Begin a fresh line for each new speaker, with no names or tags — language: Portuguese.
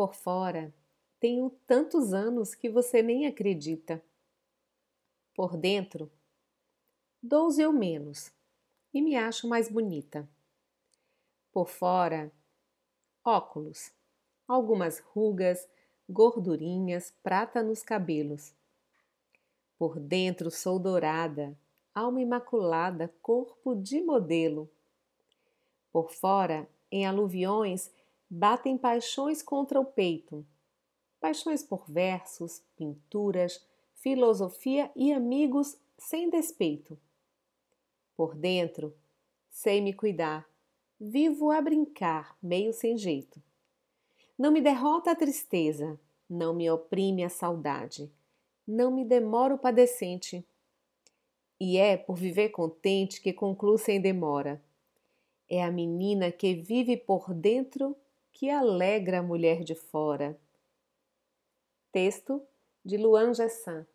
Por fora, tenho tantos anos que você nem acredita. Por dentro, doze ou menos, e me acho mais bonita. Por fora, óculos, algumas rugas, gordurinhas, prata nos cabelos. Por dentro sou dourada, alma imaculada, corpo de modelo. Por fora, em aluviões, batem paixões contra o peito. Paixões por versos, pinturas, filosofia e amigos sem despeito. Por dentro, sei me cuidar, vivo a brincar, meio sem jeito. Não me derrota a tristeza, não me oprime a saudade não me demoro padecente. E é por viver contente que concluo sem demora. É a menina que vive por dentro que alegra a mulher de fora. Texto de Luan Gessan